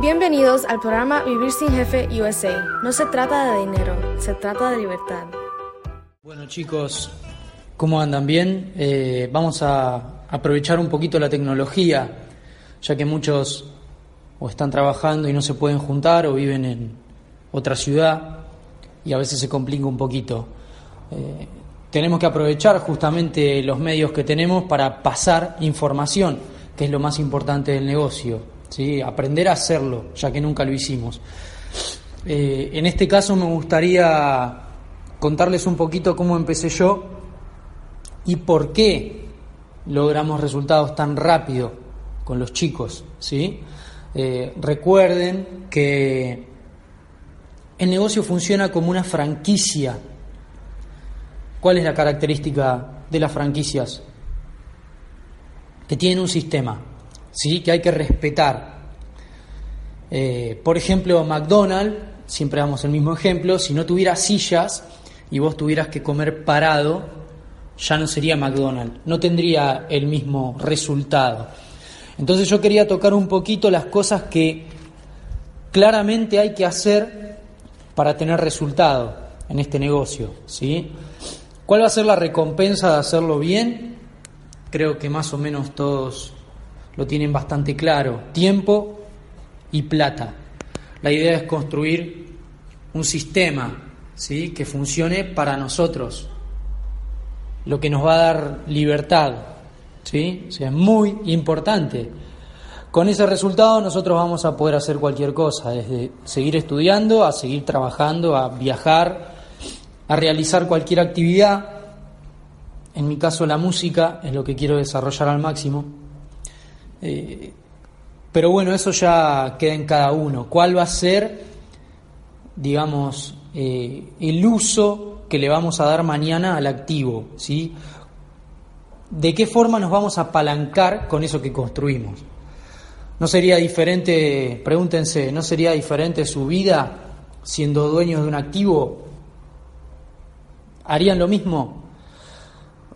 Bienvenidos al programa Vivir sin Jefe USA. No se trata de dinero, se trata de libertad. Bueno chicos, ¿cómo andan? ¿Bien? Eh, vamos a aprovechar un poquito la tecnología, ya que muchos o están trabajando y no se pueden juntar o viven en otra ciudad y a veces se complica un poquito. Eh, tenemos que aprovechar justamente los medios que tenemos para pasar información, que es lo más importante del negocio, ¿sí? aprender a hacerlo, ya que nunca lo hicimos. Eh, en este caso me gustaría contarles un poquito cómo empecé yo y por qué logramos resultados tan rápido con los chicos. ¿sí? Eh, recuerden que el negocio funciona como una franquicia ¿Cuál es la característica de las franquicias? Que tienen un sistema, ¿sí? que hay que respetar. Eh, por ejemplo, McDonald's, siempre damos el mismo ejemplo, si no tuviera sillas y vos tuvieras que comer parado, ya no sería McDonald's, no tendría el mismo resultado. Entonces yo quería tocar un poquito las cosas que claramente hay que hacer para tener resultado en este negocio, ¿sí? ¿Cuál va a ser la recompensa de hacerlo bien? Creo que más o menos todos lo tienen bastante claro. Tiempo y plata. La idea es construir un sistema ¿sí? que funcione para nosotros, lo que nos va a dar libertad. ¿sí? Es muy importante. Con ese resultado nosotros vamos a poder hacer cualquier cosa, desde seguir estudiando, a seguir trabajando, a viajar, a realizar cualquier actividad. En mi caso la música es lo que quiero desarrollar al máximo. Eh, pero bueno, eso ya queda en cada uno. ¿Cuál va a ser, digamos, eh, el uso que le vamos a dar mañana al activo? ¿De qué forma nos vamos a apalancar con eso que construimos? ¿No sería diferente, pregúntense, ¿no sería diferente su vida siendo dueños de un activo ¿Harían lo mismo?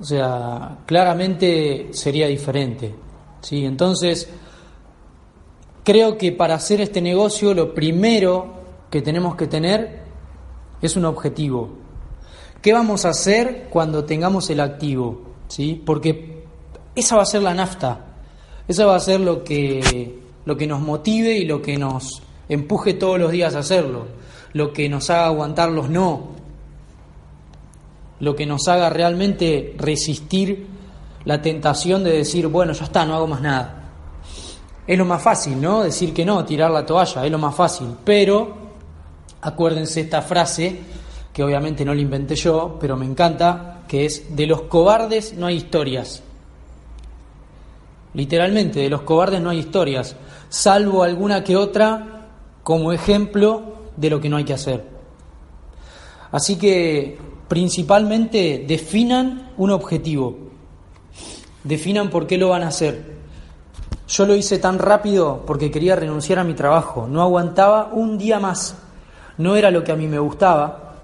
O sea, claramente sería diferente. ¿Sí? Entonces, creo que para hacer este negocio lo primero que tenemos que tener es un objetivo. ¿Qué vamos a hacer cuando tengamos el activo? ¿Sí? Porque esa va a ser la nafta. Esa va a ser lo que, lo que nos motive y lo que nos empuje todos los días a hacerlo. Lo que nos haga aguantar los no, lo que nos haga realmente resistir la tentación de decir, bueno, ya está, no hago más nada. Es lo más fácil, ¿no? Decir que no, tirar la toalla, es lo más fácil. Pero, acuérdense esta frase, que obviamente no la inventé yo, pero me encanta, que es, de los cobardes no hay historias. Literalmente, de los cobardes no hay historias, salvo alguna que otra como ejemplo de lo que no hay que hacer. Así que principalmente definan un objetivo, definan por qué lo van a hacer. Yo lo hice tan rápido porque quería renunciar a mi trabajo, no aguantaba un día más, no era lo que a mí me gustaba,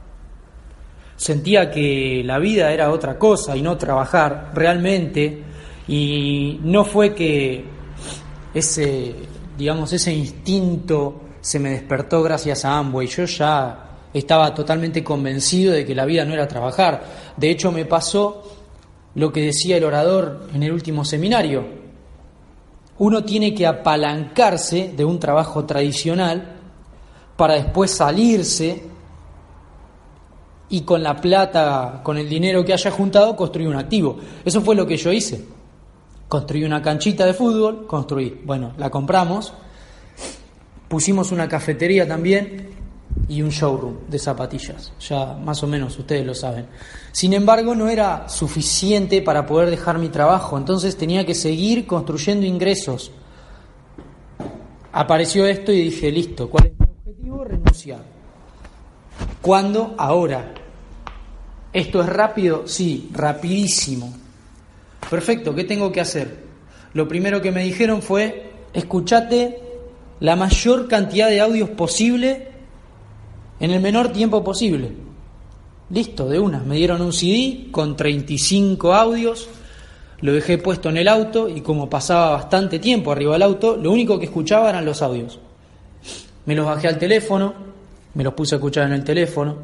sentía que la vida era otra cosa y no trabajar realmente, y no fue que ese, digamos, ese instinto se me despertó gracias a Amway, yo ya estaba totalmente convencido de que la vida no era trabajar. De hecho, me pasó lo que decía el orador en el último seminario. Uno tiene que apalancarse de un trabajo tradicional para después salirse y con la plata, con el dinero que haya juntado, construir un activo. Eso fue lo que yo hice. Construí una canchita de fútbol, construí. Bueno, la compramos, pusimos una cafetería también, y un showroom de zapatillas. Ya más o menos ustedes lo saben. Sin embargo, no era suficiente para poder dejar mi trabajo, entonces tenía que seguir construyendo ingresos. Apareció esto y dije, listo, ¿cuál es mi objetivo? Renunciar. ¿Cuándo? Ahora. ¿Esto es rápido? Sí, rapidísimo. Perfecto, ¿qué tengo que hacer? Lo primero que me dijeron fue, escuchate la mayor cantidad de audios posible en el menor tiempo posible. Listo, de una. Me dieron un CD con 35 audios, lo dejé puesto en el auto y como pasaba bastante tiempo arriba del auto, lo único que escuchaba eran los audios. Me los bajé al teléfono, me los puse a escuchar en el teléfono.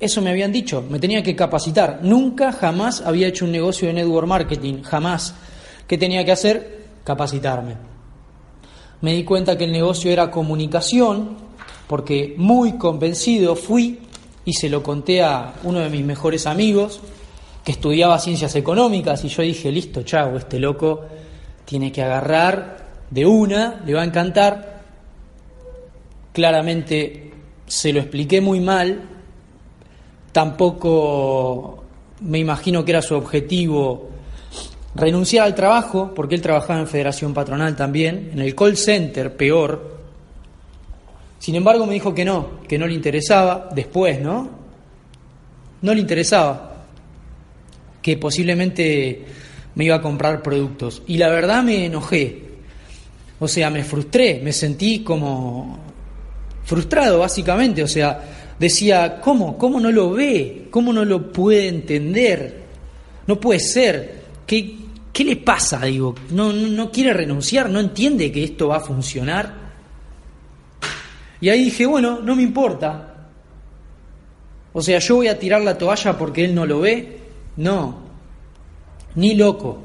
Eso me habían dicho, me tenía que capacitar. Nunca, jamás había hecho un negocio de network marketing, jamás. ¿Qué tenía que hacer? Capacitarme. Me di cuenta que el negocio era comunicación, porque muy convencido fui y se lo conté a uno de mis mejores amigos que estudiaba ciencias económicas y yo dije, listo, chavo, este loco tiene que agarrar de una, le va a encantar. Claramente se lo expliqué muy mal, tampoco me imagino que era su objetivo renunciar al trabajo, porque él trabajaba en Federación Patronal también, en el call center, peor. Sin embargo, me dijo que no, que no le interesaba, después, ¿no? No le interesaba que posiblemente me iba a comprar productos. Y la verdad me enojé. O sea, me frustré, me sentí como frustrado básicamente. O sea, decía, ¿cómo? ¿Cómo no lo ve? ¿Cómo no lo puede entender? No puede ser. ¿Qué, qué le pasa? Digo, no, no quiere renunciar, no entiende que esto va a funcionar. Y ahí dije, bueno, no me importa. O sea, yo voy a tirar la toalla porque él no lo ve. No, ni loco.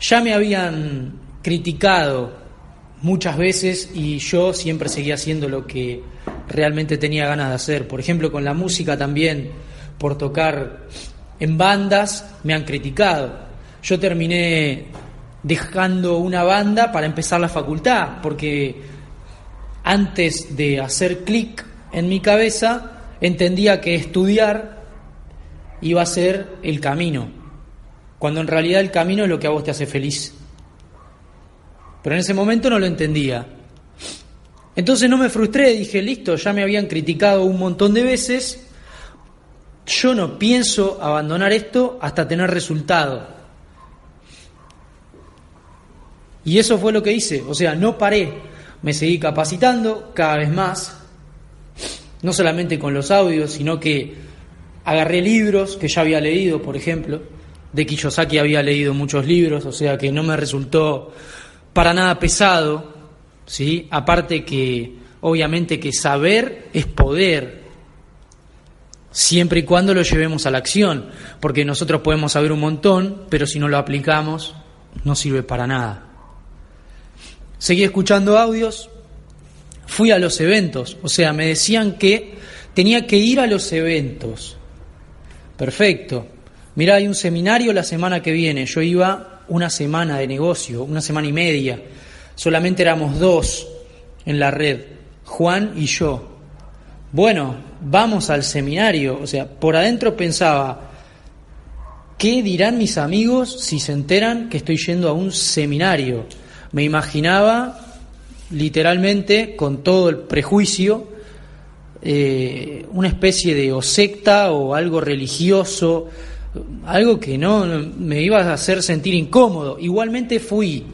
Ya me habían criticado muchas veces y yo siempre seguía haciendo lo que realmente tenía ganas de hacer. Por ejemplo, con la música también, por tocar en bandas, me han criticado. Yo terminé dejando una banda para empezar la facultad, porque antes de hacer clic en mi cabeza, entendía que estudiar iba a ser el camino, cuando en realidad el camino es lo que a vos te hace feliz. Pero en ese momento no lo entendía. Entonces no me frustré, dije, listo, ya me habían criticado un montón de veces, yo no pienso abandonar esto hasta tener resultado. Y eso fue lo que hice, o sea, no paré, me seguí capacitando cada vez más, no solamente con los audios, sino que Agarré libros que ya había leído, por ejemplo. De Kiyosaki había leído muchos libros, o sea que no me resultó para nada pesado, ¿sí? Aparte que, obviamente, que saber es poder, siempre y cuando lo llevemos a la acción, porque nosotros podemos saber un montón, pero si no lo aplicamos, no sirve para nada. Seguí escuchando audios, fui a los eventos, o sea, me decían que tenía que ir a los eventos. Perfecto. Mira, hay un seminario la semana que viene. Yo iba una semana de negocio, una semana y media. Solamente éramos dos en la red, Juan y yo. Bueno, vamos al seminario. O sea, por adentro pensaba, ¿qué dirán mis amigos si se enteran que estoy yendo a un seminario? Me imaginaba literalmente con todo el prejuicio eh, una especie de o secta o algo religioso, algo que no me iba a hacer sentir incómodo. Igualmente fui.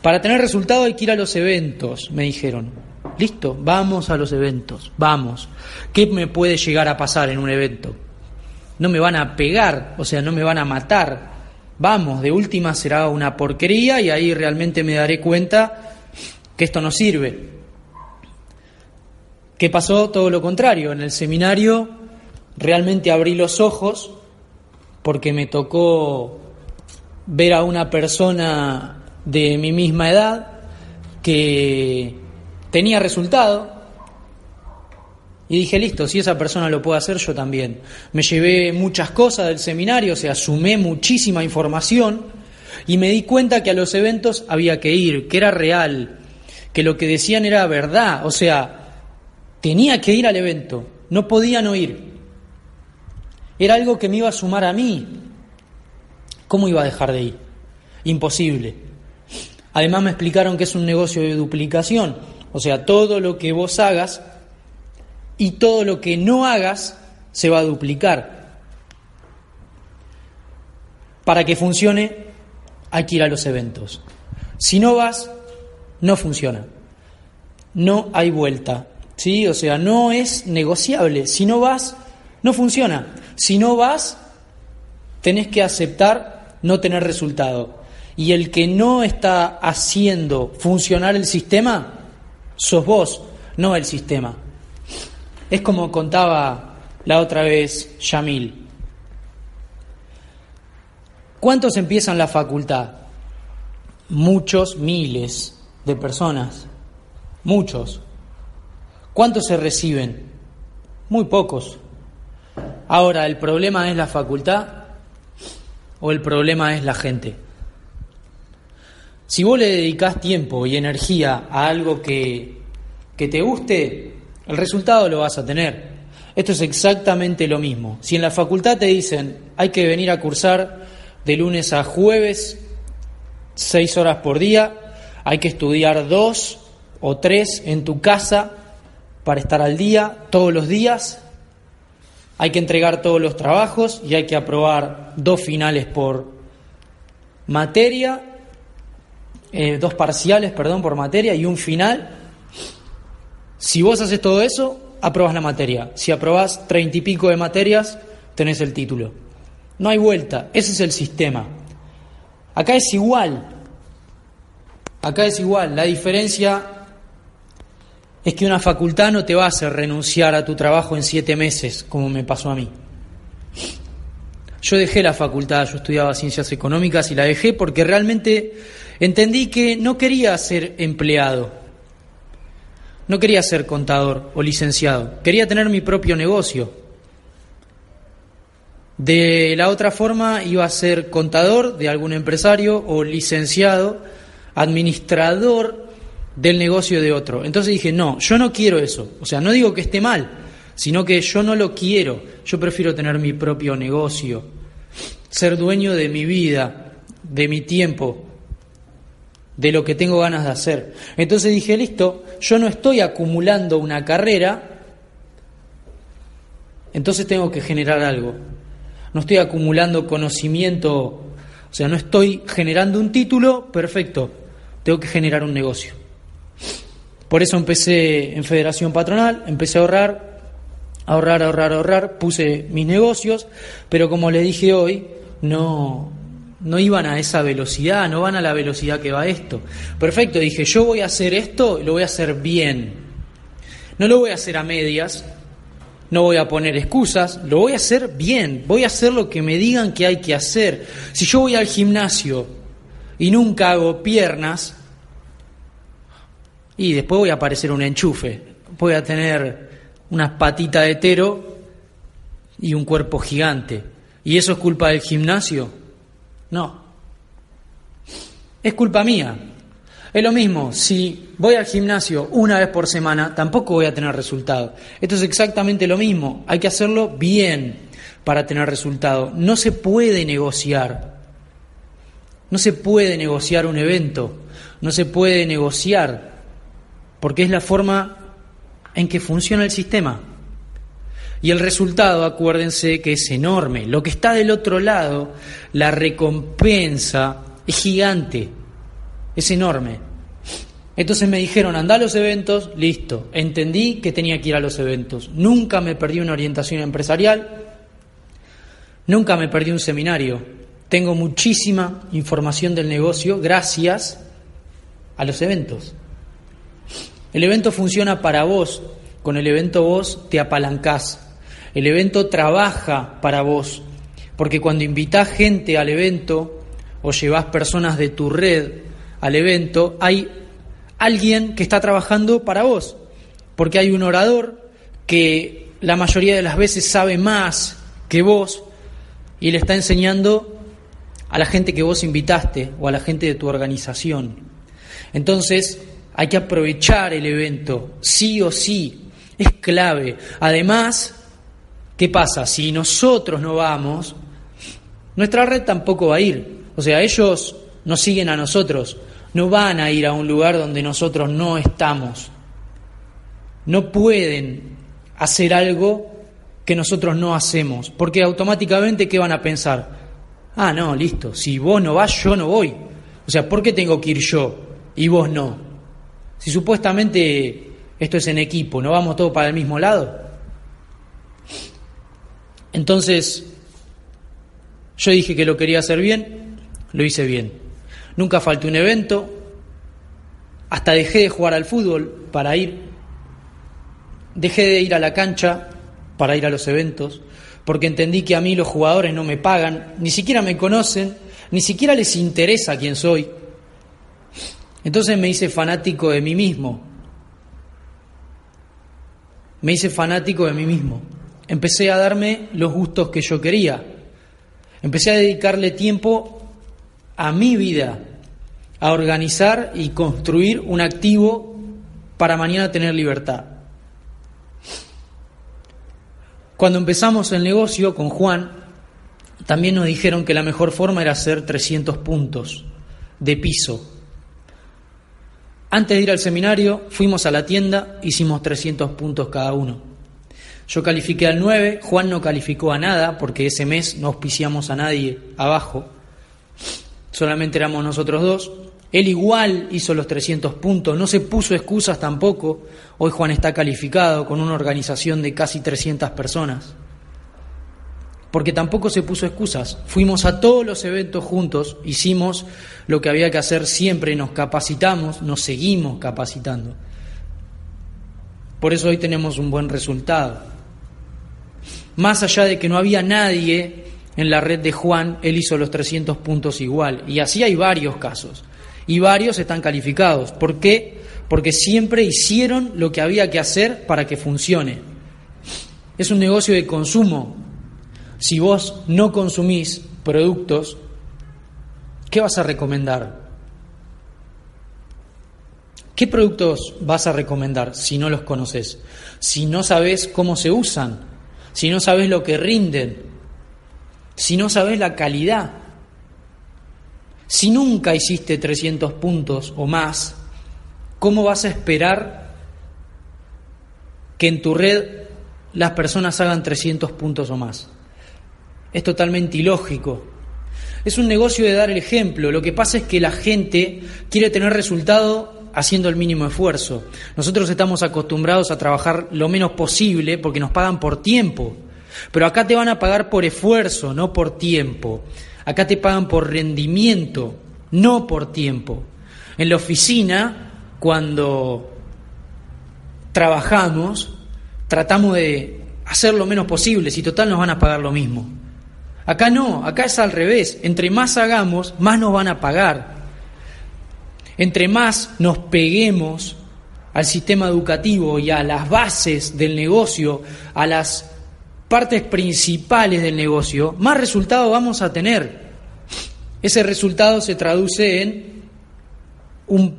Para tener resultado hay que ir a los eventos, me dijeron. Listo, vamos a los eventos, vamos. ¿Qué me puede llegar a pasar en un evento? No me van a pegar, o sea, no me van a matar. Vamos, de última será una porquería y ahí realmente me daré cuenta que esto no sirve. ¿Qué pasó? Todo lo contrario. En el seminario realmente abrí los ojos porque me tocó ver a una persona de mi misma edad que tenía resultado y dije, listo, si esa persona lo puede hacer, yo también. Me llevé muchas cosas del seminario, o sea, sumé muchísima información y me di cuenta que a los eventos había que ir, que era real, que lo que decían era verdad, o sea, Tenía que ir al evento, no podía no ir. Era algo que me iba a sumar a mí. ¿Cómo iba a dejar de ir? Imposible. Además me explicaron que es un negocio de duplicación, o sea, todo lo que vos hagas y todo lo que no hagas se va a duplicar. Para que funcione hay que ir a los eventos. Si no vas, no funciona. No hay vuelta. ¿sí? O sea, no es negociable. Si no vas, no funciona. Si no vas, tenés que aceptar no tener resultado. Y el que no está haciendo funcionar el sistema, sos vos, no el sistema. Es como contaba la otra vez Yamil. ¿Cuántos empiezan la facultad? Muchos, miles de personas. Muchos. ¿Cuántos se reciben? Muy pocos. Ahora, ¿el problema es la facultad o el problema es la gente? Si vos le dedicás tiempo y energía a algo que, que te guste, el resultado lo vas a tener. Esto es exactamente lo mismo. Si en la facultad te dicen hay que venir a cursar de lunes a jueves, seis horas por día, hay que estudiar dos o tres en tu casa para estar al día todos los días, hay que entregar todos los trabajos y hay que aprobar dos finales por materia, eh, dos parciales, perdón, por materia y un final. Si vos haces todo eso, aprobas la materia. Si aprobás treinta y pico de materias, tenés el título. No hay vuelta, ese es el sistema. Acá es igual. Acá es igual. La diferencia es que una facultad no te va a hacer renunciar a tu trabajo en siete meses, como me pasó a mí. Yo dejé la facultad, yo estudiaba ciencias económicas y la dejé porque realmente entendí que no quería ser empleado, no quería ser contador o licenciado, quería tener mi propio negocio. De la otra forma iba a ser contador de algún empresario o licenciado, administrador del negocio de otro. Entonces dije, no, yo no quiero eso. O sea, no digo que esté mal, sino que yo no lo quiero. Yo prefiero tener mi propio negocio, ser dueño de mi vida, de mi tiempo, de lo que tengo ganas de hacer. Entonces dije, listo, yo no estoy acumulando una carrera, entonces tengo que generar algo. No estoy acumulando conocimiento, o sea, no estoy generando un título, perfecto, tengo que generar un negocio. Por eso empecé en Federación Patronal, empecé a ahorrar, ahorrar, ahorrar, ahorrar, puse mis negocios, pero como le dije hoy, no, no iban a esa velocidad, no van a la velocidad que va esto. Perfecto, dije, yo voy a hacer esto lo voy a hacer bien. No lo voy a hacer a medias, no voy a poner excusas, lo voy a hacer bien, voy a hacer lo que me digan que hay que hacer. Si yo voy al gimnasio y nunca hago piernas, y después voy a aparecer un enchufe. Voy a tener unas patitas de tero y un cuerpo gigante. ¿Y eso es culpa del gimnasio? No. Es culpa mía. Es lo mismo, si voy al gimnasio una vez por semana, tampoco voy a tener resultado. Esto es exactamente lo mismo. Hay que hacerlo bien para tener resultado. No se puede negociar. No se puede negociar un evento. No se puede negociar porque es la forma en que funciona el sistema. Y el resultado, acuérdense que es enorme. Lo que está del otro lado, la recompensa es gigante, es enorme. Entonces me dijeron, anda a los eventos, listo. Entendí que tenía que ir a los eventos. Nunca me perdí una orientación empresarial, nunca me perdí un seminario. Tengo muchísima información del negocio gracias a los eventos. El evento funciona para vos, con el evento vos te apalancás. El evento trabaja para vos, porque cuando invitás gente al evento o llevas personas de tu red al evento, hay alguien que está trabajando para vos, porque hay un orador que la mayoría de las veces sabe más que vos y le está enseñando a la gente que vos invitaste o a la gente de tu organización. Entonces, hay que aprovechar el evento, sí o sí, es clave. Además, ¿qué pasa? Si nosotros no vamos, nuestra red tampoco va a ir. O sea, ellos nos siguen a nosotros, no van a ir a un lugar donde nosotros no estamos. No pueden hacer algo que nosotros no hacemos, porque automáticamente, ¿qué van a pensar? Ah, no, listo, si vos no vas, yo no voy. O sea, ¿por qué tengo que ir yo y vos no? Si supuestamente esto es en equipo, ¿no vamos todos para el mismo lado? Entonces, yo dije que lo quería hacer bien, lo hice bien. nunca falté un evento, hasta dejé de jugar al fútbol para ir, dejé de ir a la cancha para ir a los eventos, porque entendí que a mí los jugadores no me pagan, ni siquiera me conocen, ni siquiera les interesa quién soy. Entonces me hice fanático de mí mismo. Me hice fanático de mí mismo. Empecé a darme los gustos que yo quería. Empecé a dedicarle tiempo a mi vida, a organizar y construir un activo para mañana tener libertad. Cuando empezamos el negocio con Juan, también nos dijeron que la mejor forma era hacer 300 puntos de piso. Antes de ir al seminario, fuimos a la tienda, hicimos 300 puntos cada uno. Yo califiqué al 9, Juan no calificó a nada porque ese mes no auspiciamos a nadie abajo, solamente éramos nosotros dos. Él igual hizo los 300 puntos, no se puso excusas tampoco. Hoy Juan está calificado con una organización de casi 300 personas. Porque tampoco se puso excusas. Fuimos a todos los eventos juntos, hicimos lo que había que hacer siempre, nos capacitamos, nos seguimos capacitando. Por eso hoy tenemos un buen resultado. Más allá de que no había nadie en la red de Juan, él hizo los 300 puntos igual. Y así hay varios casos y varios están calificados. ¿Por qué? Porque siempre hicieron lo que había que hacer para que funcione. Es un negocio de consumo. Si vos no consumís productos, ¿qué vas a recomendar? ¿Qué productos vas a recomendar si no los conoces? Si no sabes cómo se usan, si no sabes lo que rinden, si no sabes la calidad. Si nunca hiciste 300 puntos o más, ¿cómo vas a esperar que en tu red las personas hagan 300 puntos o más? Es totalmente ilógico. Es un negocio de dar el ejemplo. Lo que pasa es que la gente quiere tener resultado haciendo el mínimo esfuerzo. Nosotros estamos acostumbrados a trabajar lo menos posible porque nos pagan por tiempo. Pero acá te van a pagar por esfuerzo, no por tiempo. Acá te pagan por rendimiento, no por tiempo. En la oficina, cuando trabajamos, tratamos de hacer lo menos posible, si total nos van a pagar lo mismo. Acá no, acá es al revés. Entre más hagamos, más nos van a pagar. Entre más nos peguemos al sistema educativo y a las bases del negocio, a las partes principales del negocio, más resultado vamos a tener. Ese resultado se traduce en un,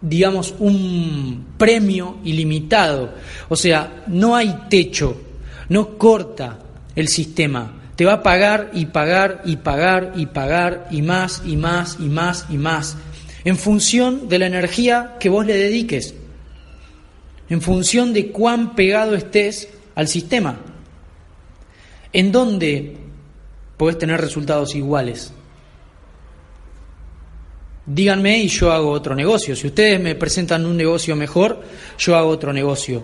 digamos, un premio ilimitado. O sea, no hay techo, no corta el sistema. Te va a pagar y pagar y pagar y pagar y más y más y más y más, en función de la energía que vos le dediques, en función de cuán pegado estés al sistema. ¿En dónde podés tener resultados iguales? Díganme y yo hago otro negocio. Si ustedes me presentan un negocio mejor, yo hago otro negocio.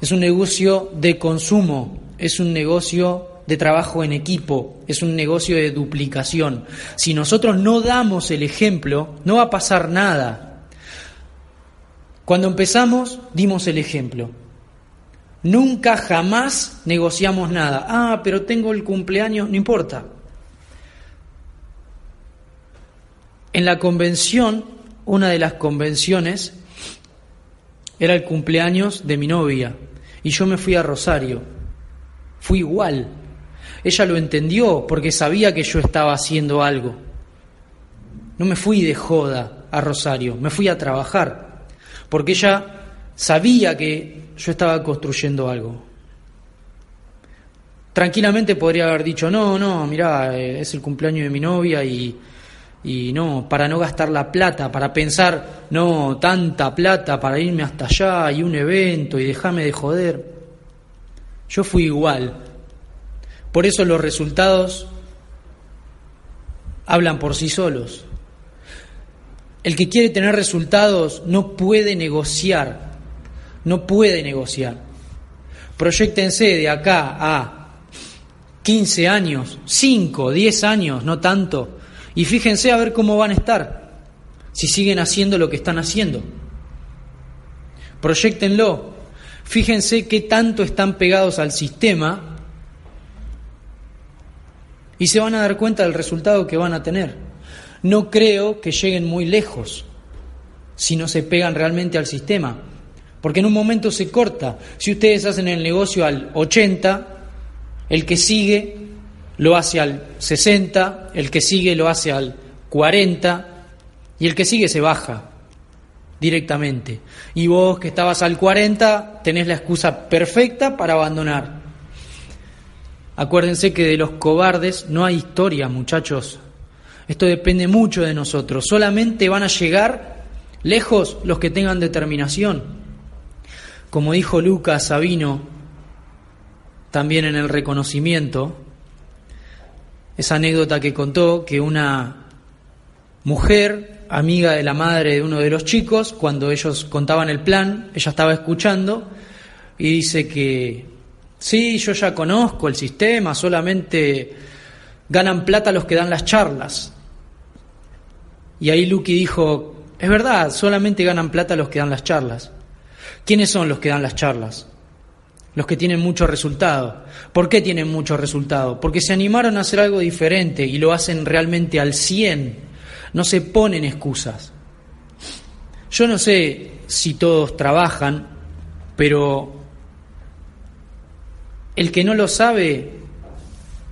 Es un negocio de consumo, es un negocio de trabajo en equipo, es un negocio de duplicación. Si nosotros no damos el ejemplo, no va a pasar nada. Cuando empezamos, dimos el ejemplo. Nunca jamás negociamos nada. Ah, pero tengo el cumpleaños, no importa. En la convención, una de las convenciones era el cumpleaños de mi novia y yo me fui a Rosario. Fui igual. Ella lo entendió porque sabía que yo estaba haciendo algo. No me fui de joda a Rosario, me fui a trabajar, porque ella sabía que yo estaba construyendo algo. Tranquilamente podría haber dicho, no, no, mirá, eh, es el cumpleaños de mi novia y, y no, para no gastar la plata, para pensar, no, tanta plata para irme hasta allá y un evento y dejarme de joder. Yo fui igual. Por eso los resultados hablan por sí solos. El que quiere tener resultados no puede negociar no puede negociar. Proyectense de acá a 15 años, 5, 10 años, no tanto, y fíjense a ver cómo van a estar. si siguen haciendo lo que están haciendo. Proyectenlo. Fíjense qué tanto están pegados al sistema y se van a dar cuenta del resultado que van a tener. No creo que lleguen muy lejos si no se pegan realmente al sistema, porque en un momento se corta. Si ustedes hacen el negocio al 80, el que sigue lo hace al 60, el que sigue lo hace al 40 y el que sigue se baja directamente. Y vos que estabas al 40 tenés la excusa perfecta para abandonar. Acuérdense que de los cobardes no hay historia, muchachos. Esto depende mucho de nosotros. Solamente van a llegar lejos los que tengan determinación. Como dijo Lucas Sabino, también en el reconocimiento, esa anécdota que contó que una mujer, amiga de la madre de uno de los chicos, cuando ellos contaban el plan, ella estaba escuchando y dice que, sí, yo ya conozco el sistema, solamente ganan plata los que dan las charlas. Y ahí Lucky dijo, es verdad, solamente ganan plata los que dan las charlas. ¿Quiénes son los que dan las charlas? los que tienen mucho resultado. ¿Por qué tienen mucho resultado? Porque se animaron a hacer algo diferente y lo hacen realmente al 100. No se ponen excusas. Yo no sé si todos trabajan, pero el que no lo sabe,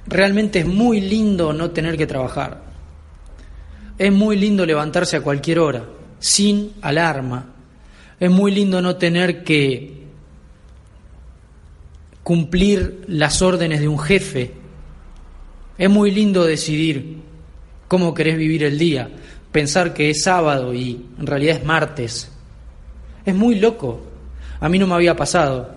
realmente es muy lindo no tener que trabajar. Es muy lindo levantarse a cualquier hora, sin alarma. Es muy lindo no tener que cumplir las órdenes de un jefe. Es muy lindo decidir cómo querés vivir el día, pensar que es sábado y en realidad es martes. Es muy loco. A mí no me había pasado.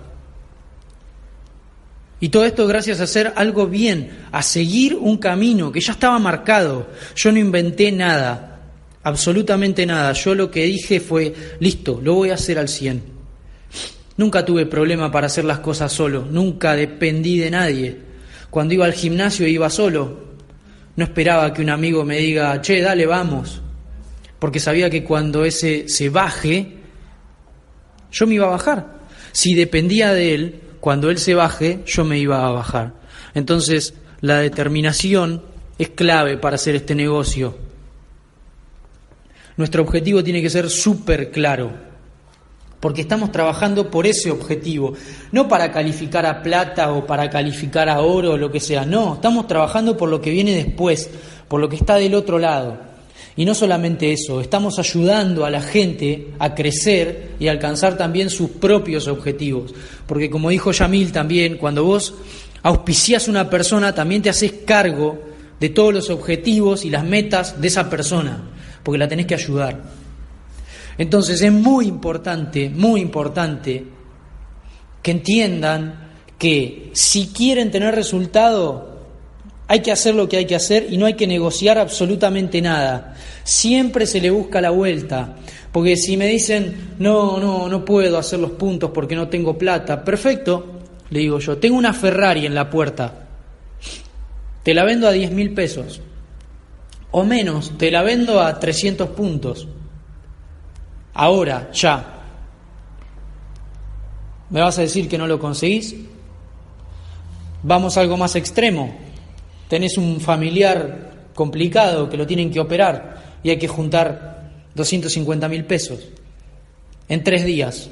Y todo esto gracias a hacer algo bien, a seguir un camino que ya estaba marcado. Yo no inventé nada, absolutamente nada. Yo lo que dije fue, listo, lo voy a hacer al 100. Nunca tuve problema para hacer las cosas solo, nunca dependí de nadie. Cuando iba al gimnasio iba solo. No esperaba que un amigo me diga, che, dale, vamos. Porque sabía que cuando ese se baje, yo me iba a bajar. Si dependía de él, cuando él se baje, yo me iba a bajar. Entonces, la determinación es clave para hacer este negocio. Nuestro objetivo tiene que ser súper claro porque estamos trabajando por ese objetivo, no para calificar a plata o para calificar a oro o lo que sea, no, estamos trabajando por lo que viene después, por lo que está del otro lado. Y no solamente eso, estamos ayudando a la gente a crecer y alcanzar también sus propios objetivos, porque como dijo Yamil también, cuando vos auspiciás a una persona, también te haces cargo de todos los objetivos y las metas de esa persona, porque la tenés que ayudar. Entonces es muy importante, muy importante que entiendan que si quieren tener resultado, hay que hacer lo que hay que hacer y no hay que negociar absolutamente nada. Siempre se le busca la vuelta. Porque si me dicen, no, no, no puedo hacer los puntos porque no tengo plata, perfecto, le digo yo, tengo una Ferrari en la puerta, te la vendo a 10 mil pesos, o menos, te la vendo a 300 puntos ahora, ya. ¿Me vas a decir que no lo conseguís? Vamos a algo más extremo. Tenés un familiar complicado que lo tienen que operar y hay que juntar 250 mil pesos en tres días.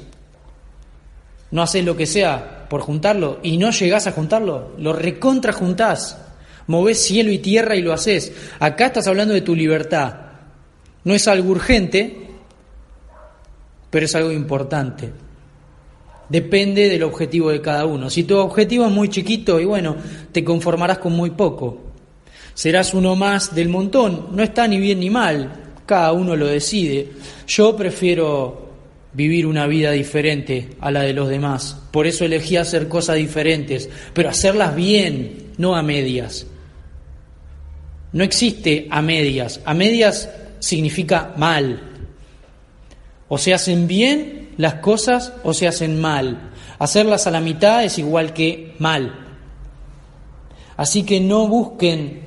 No haces lo que sea por juntarlo y no llegás a juntarlo, lo recontra juntás. Movés cielo y tierra y lo haces. Acá estás hablando de tu libertad. No es algo urgente, pero es algo importante. Depende del objetivo de cada uno. Si tu objetivo es muy chiquito y bueno, te conformarás con muy poco. Serás uno más del montón. No está ni bien ni mal. Cada uno lo decide. Yo prefiero vivir una vida diferente a la de los demás. Por eso elegí hacer cosas diferentes, pero hacerlas bien, no a medias. No existe a medias. A medias significa mal. O se hacen bien las cosas o se hacen mal. Hacerlas a la mitad es igual que mal. Así que no busquen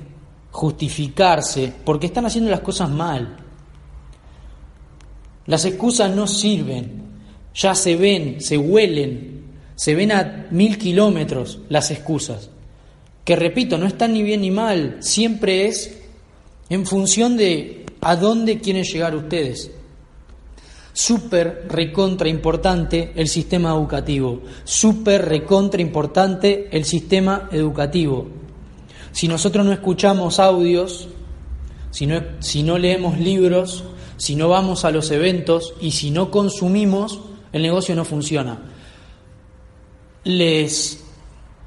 justificarse porque están haciendo las cosas mal. Las excusas no sirven, ya se ven, se huelen, se ven a mil kilómetros las excusas. Que repito, no están ni bien ni mal, siempre es en función de a dónde quieren llegar ustedes. Súper recontra importante el sistema educativo, súper recontra importante el sistema educativo. Si nosotros no escuchamos audios, si no, si no leemos libros, si no vamos a los eventos y si no consumimos, el negocio no funciona. Les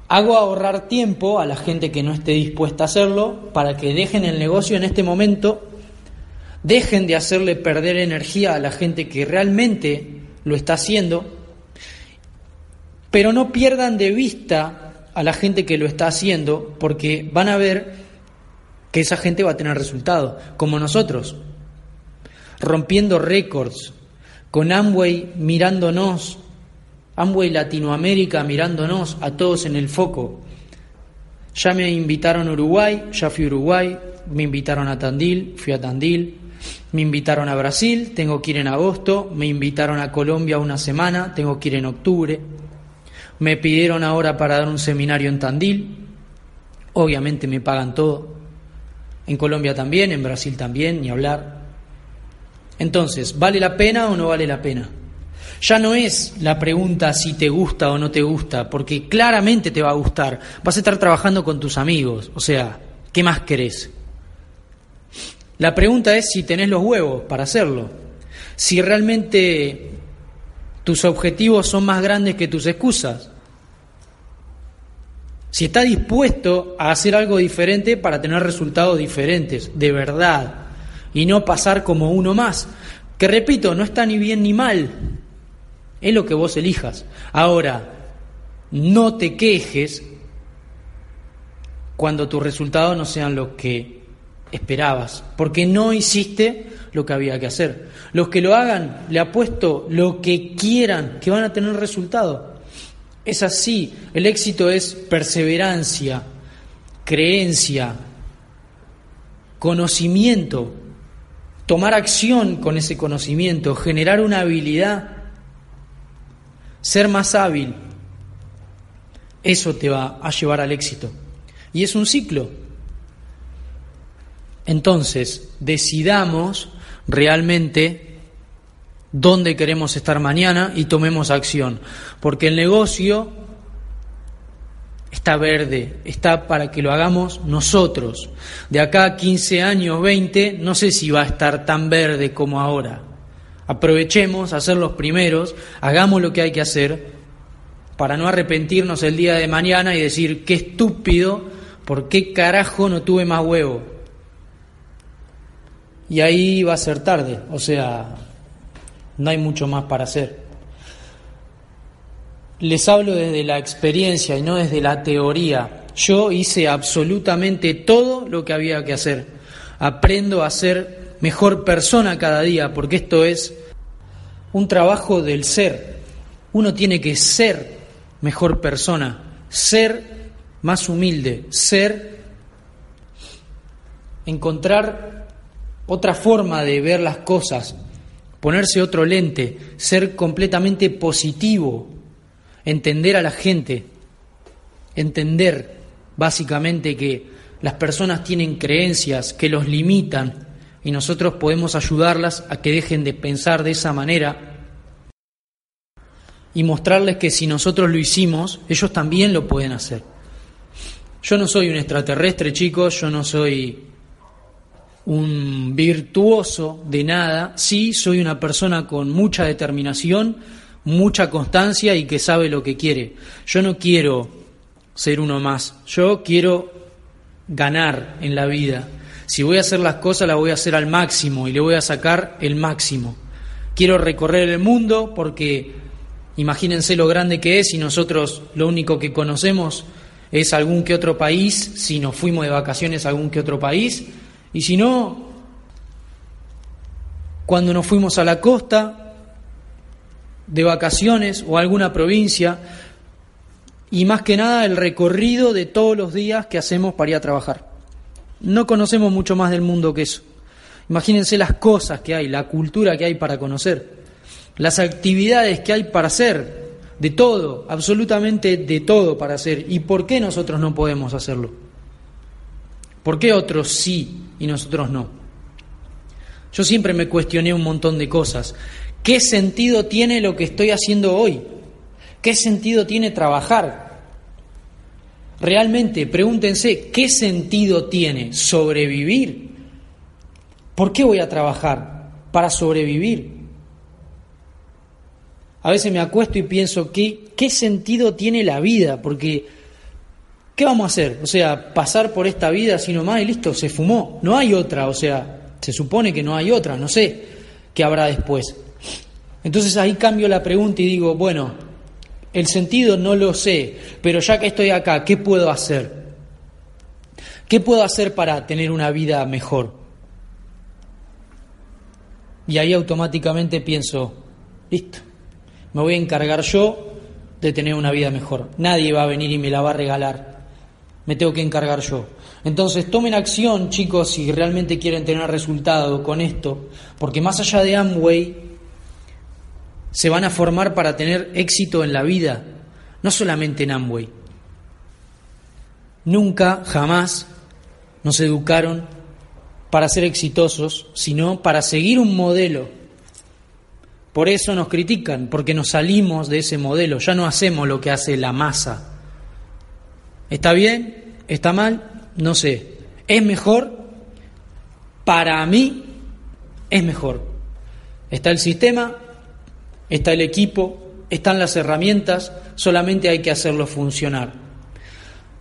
hago ahorrar tiempo a la gente que no esté dispuesta a hacerlo para que dejen el negocio en este momento Dejen de hacerle perder energía a la gente que realmente lo está haciendo, pero no pierdan de vista a la gente que lo está haciendo, porque van a ver que esa gente va a tener resultados, como nosotros, rompiendo récords, con Amway mirándonos, Amway Latinoamérica mirándonos a todos en el foco. Ya me invitaron a Uruguay, ya fui a Uruguay, me invitaron a Tandil, fui a Tandil, me invitaron a Brasil, tengo que ir en agosto, me invitaron a Colombia una semana, tengo que ir en octubre, me pidieron ahora para dar un seminario en Tandil, obviamente me pagan todo, en Colombia también, en Brasil también, ni hablar. Entonces, ¿vale la pena o no vale la pena? Ya no es la pregunta si te gusta o no te gusta, porque claramente te va a gustar. Vas a estar trabajando con tus amigos, o sea, ¿qué más querés? La pregunta es si tenés los huevos para hacerlo, si realmente tus objetivos son más grandes que tus excusas, si estás dispuesto a hacer algo diferente para tener resultados diferentes, de verdad, y no pasar como uno más, que repito, no está ni bien ni mal, es lo que vos elijas. Ahora, no te quejes cuando tus resultados no sean los que esperabas, porque no hiciste lo que había que hacer. Los que lo hagan, le apuesto lo que quieran, que van a tener resultado. Es así, el éxito es perseverancia, creencia, conocimiento, tomar acción con ese conocimiento, generar una habilidad, ser más hábil. Eso te va a llevar al éxito. Y es un ciclo, entonces, decidamos realmente dónde queremos estar mañana y tomemos acción, porque el negocio está verde, está para que lo hagamos nosotros. De acá a 15 años, 20, no sé si va a estar tan verde como ahora. Aprovechemos a ser los primeros, hagamos lo que hay que hacer para no arrepentirnos el día de mañana y decir, qué estúpido, ¿por qué carajo no tuve más huevo? Y ahí va a ser tarde, o sea, no hay mucho más para hacer. Les hablo desde la experiencia y no desde la teoría. Yo hice absolutamente todo lo que había que hacer. Aprendo a ser mejor persona cada día, porque esto es un trabajo del ser. Uno tiene que ser mejor persona, ser más humilde, ser, encontrar otra forma de ver las cosas, ponerse otro lente, ser completamente positivo, entender a la gente, entender básicamente que las personas tienen creencias que los limitan y nosotros podemos ayudarlas a que dejen de pensar de esa manera y mostrarles que si nosotros lo hicimos, ellos también lo pueden hacer. Yo no soy un extraterrestre, chicos, yo no soy un virtuoso de nada, sí soy una persona con mucha determinación, mucha constancia y que sabe lo que quiere. Yo no quiero ser uno más, yo quiero ganar en la vida. Si voy a hacer las cosas, las voy a hacer al máximo y le voy a sacar el máximo. Quiero recorrer el mundo porque imagínense lo grande que es y nosotros lo único que conocemos es algún que otro país, si nos fuimos de vacaciones a algún que otro país, y si no, cuando nos fuimos a la costa de vacaciones o a alguna provincia, y más que nada el recorrido de todos los días que hacemos para ir a trabajar. No conocemos mucho más del mundo que eso. Imagínense las cosas que hay, la cultura que hay para conocer, las actividades que hay para hacer, de todo, absolutamente de todo para hacer. ¿Y por qué nosotros no podemos hacerlo? ¿Por qué otros sí y nosotros no? Yo siempre me cuestioné un montón de cosas. ¿Qué sentido tiene lo que estoy haciendo hoy? ¿Qué sentido tiene trabajar? Realmente, pregúntense, ¿qué sentido tiene sobrevivir? ¿Por qué voy a trabajar? Para sobrevivir. A veces me acuesto y pienso, ¿qué, qué sentido tiene la vida? Porque, ¿qué vamos a hacer? O sea, pasar por esta vida así nomás y listo, se fumó. No hay otra, o sea, se supone que no hay otra, no sé qué habrá después. Entonces ahí cambio la pregunta y digo, bueno, el sentido no lo sé, pero ya que estoy acá, ¿qué puedo hacer? ¿Qué puedo hacer para tener una vida mejor? Y ahí automáticamente pienso, listo, me voy a encargar yo de tener una vida mejor. Nadie va a venir y me la va a regalar. Me tengo que encargar yo. Entonces tomen acción, chicos, si realmente quieren tener resultado con esto, porque más allá de Amway, se van a formar para tener éxito en la vida, no solamente en Amway. Nunca, jamás nos educaron para ser exitosos, sino para seguir un modelo. Por eso nos critican, porque nos salimos de ese modelo, ya no hacemos lo que hace la masa. ¿Está bien? ¿Está mal? No sé. ¿Es mejor? Para mí es mejor. Está el sistema, está el equipo, están las herramientas, solamente hay que hacerlo funcionar.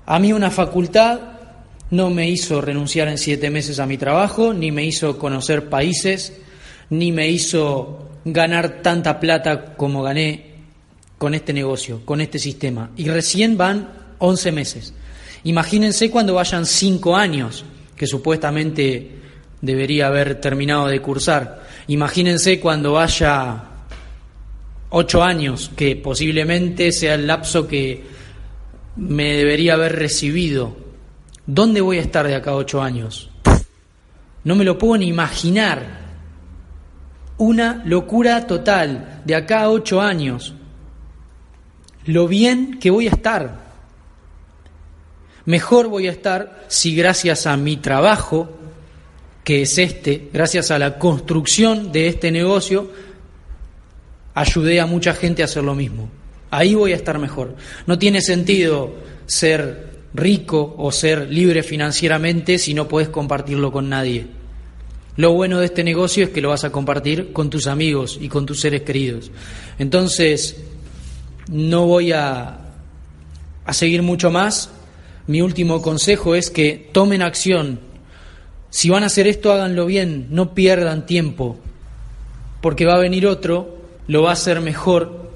A mí una facultad no me hizo renunciar en siete meses a mi trabajo, ni me hizo conocer países, ni me hizo ganar tanta plata como gané con este negocio, con este sistema. Y recién van 11 meses. Imagínense cuando vayan cinco años, que supuestamente debería haber terminado de cursar. Imagínense cuando vaya ocho años, que posiblemente sea el lapso que me debería haber recibido. ¿Dónde voy a estar de acá a ocho años? No me lo puedo ni imaginar. Una locura total de acá a ocho años. Lo bien que voy a estar. Mejor voy a estar si gracias a mi trabajo, que es este, gracias a la construcción de este negocio, ayudé a mucha gente a hacer lo mismo. Ahí voy a estar mejor. No tiene sentido ser rico o ser libre financieramente si no puedes compartirlo con nadie. Lo bueno de este negocio es que lo vas a compartir con tus amigos y con tus seres queridos. Entonces, no voy a, a seguir mucho más. Mi último consejo es que tomen acción. Si van a hacer esto, háganlo bien, no pierdan tiempo, porque va a venir otro lo va a hacer mejor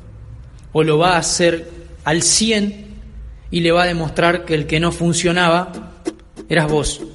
o lo va a hacer al 100 y le va a demostrar que el que no funcionaba eras vos.